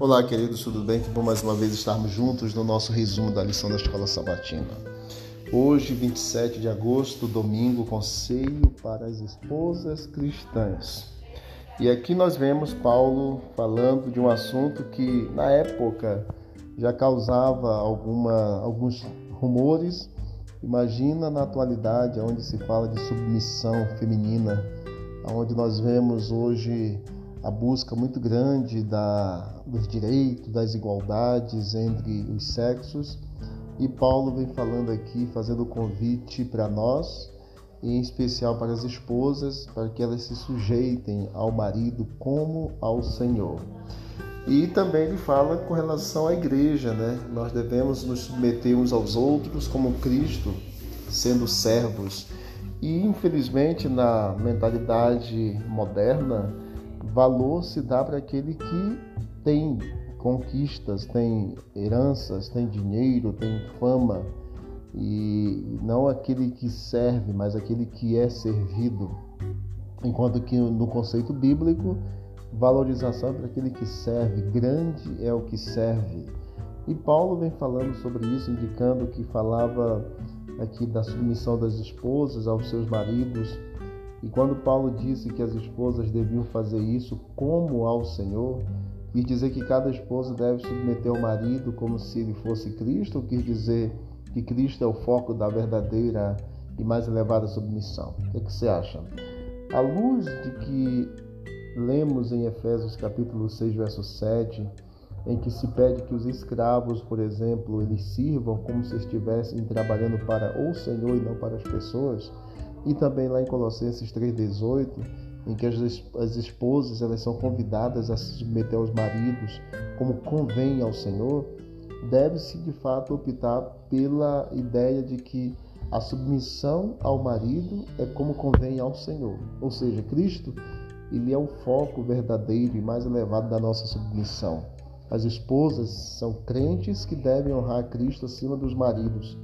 Olá, queridos, tudo bem? Que bom mais uma vez estarmos juntos no nosso resumo da lição da Escola Sabatina. Hoje, 27 de agosto, domingo, conselho para as esposas cristãs. E aqui nós vemos Paulo falando de um assunto que na época já causava alguma, alguns rumores. Imagina na atualidade, onde se fala de submissão feminina, onde nós vemos hoje a busca muito grande da, dos direitos, das igualdades entre os sexos. E Paulo vem falando aqui, fazendo o convite para nós, em especial para as esposas, para que elas se sujeitem ao marido como ao Senhor. E também ele fala com relação à igreja, né? Nós devemos nos submeter uns aos outros como Cristo, sendo servos. E infelizmente na mentalidade moderna, valor se dá para aquele que tem conquistas, tem heranças, tem dinheiro, tem fama, e não aquele que serve, mas aquele que é servido. Enquanto que no conceito bíblico, valorização é para aquele que serve, grande é o que serve. E Paulo vem falando sobre isso, indicando que falava aqui da submissão das esposas aos seus maridos, e quando Paulo disse que as esposas deviam fazer isso como ao Senhor, quis dizer que cada esposa deve submeter o marido como se ele fosse Cristo, ou quis dizer que Cristo é o foco da verdadeira e mais elevada submissão? O que, é que você acha? À luz de que lemos em Efésios capítulo 6, verso 7, em que se pede que os escravos, por exemplo, eles sirvam como se estivessem trabalhando para o Senhor e não para as pessoas, e também lá em Colossenses 3,18, em que as, as esposas elas são convidadas a se submeter aos maridos como convém ao Senhor, deve-se de fato optar pela ideia de que a submissão ao marido é como convém ao Senhor. Ou seja, Cristo ele é o foco verdadeiro e mais elevado da nossa submissão. As esposas são crentes que devem honrar Cristo acima dos maridos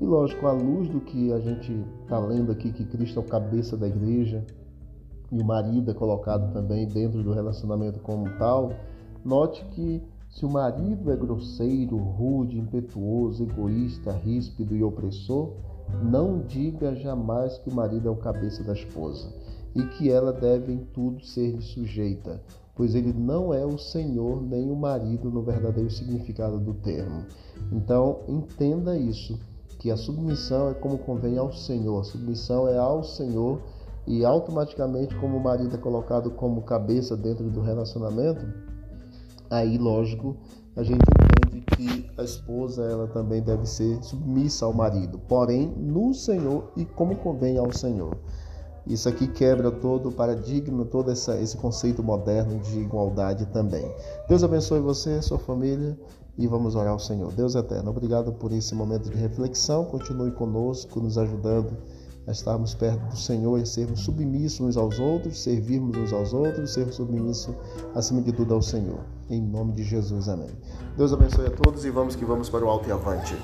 e lógico, à luz do que a gente está lendo aqui, que Cristo é o cabeça da igreja e o marido é colocado também dentro do relacionamento como tal, note que se o marido é grosseiro, rude, impetuoso, egoísta, ríspido e opressor, não diga jamais que o marido é o cabeça da esposa e que ela deve em tudo ser-lhe sujeita, pois ele não é o senhor nem o marido no verdadeiro significado do termo. Então, entenda isso que a submissão é como convém ao Senhor. A submissão é ao Senhor e automaticamente, como o marido é colocado como cabeça dentro do relacionamento, aí, lógico, a gente entende que a esposa ela também deve ser submissa ao marido, porém no Senhor e como convém ao Senhor. Isso aqui quebra todo o paradigma, todo essa, esse conceito moderno de igualdade também. Deus abençoe você, sua família e vamos orar ao Senhor. Deus eterno, obrigado por esse momento de reflexão. Continue conosco, nos ajudando a estarmos perto do Senhor e sermos submissos uns aos outros, servirmos uns aos outros, sermos submissos acima de tudo ao Senhor. Em nome de Jesus, amém. Deus abençoe a todos e vamos que vamos para o alto e avante.